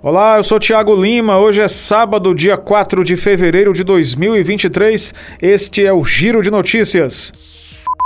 Olá, eu sou Tiago Lima. Hoje é sábado, dia 4 de fevereiro de 2023. Este é o Giro de Notícias.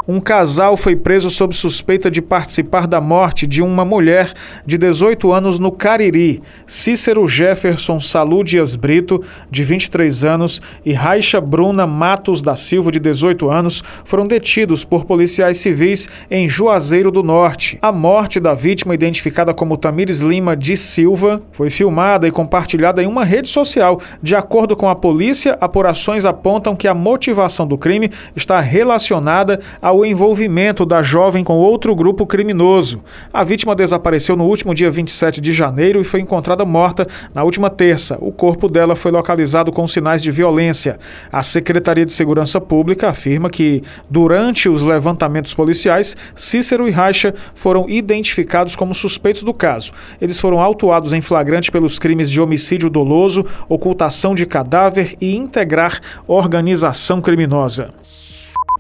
Um casal foi preso sob suspeita de participar da morte de uma mulher de 18 anos no Cariri. Cícero Jefferson Salu Dias Brito, de 23 anos, e Raixa Bruna Matos da Silva, de 18 anos, foram detidos por policiais civis em Juazeiro do Norte. A morte da vítima, identificada como Tamires Lima de Silva, foi filmada e compartilhada em uma rede social. De acordo com a polícia, apurações apontam que a motivação do crime está relacionada a ao envolvimento da jovem com outro grupo criminoso. A vítima desapareceu no último dia 27 de janeiro e foi encontrada morta na última terça. O corpo dela foi localizado com sinais de violência. A Secretaria de Segurança Pública afirma que, durante os levantamentos policiais, Cícero e Raixa foram identificados como suspeitos do caso. Eles foram autuados em flagrante pelos crimes de homicídio doloso, ocultação de cadáver e integrar organização criminosa.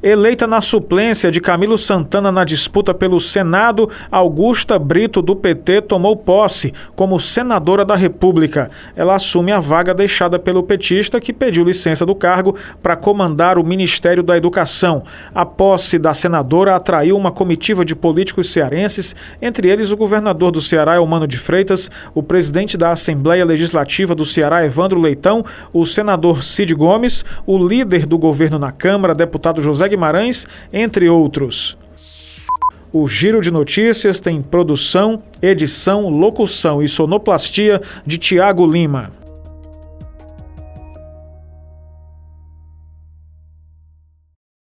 Eleita na suplência de Camilo Santana na disputa pelo Senado, Augusta Brito, do PT, tomou posse como senadora da República. Ela assume a vaga deixada pelo petista, que pediu licença do cargo para comandar o Ministério da Educação. A posse da senadora atraiu uma comitiva de políticos cearenses, entre eles o governador do Ceará, Elmano de Freitas, o presidente da Assembleia Legislativa do Ceará, Evandro Leitão, o senador Cid Gomes, o líder do governo na Câmara, deputado José Guimarães, entre outros. O Giro de Notícias tem produção, edição, locução e sonoplastia de Tiago Lima.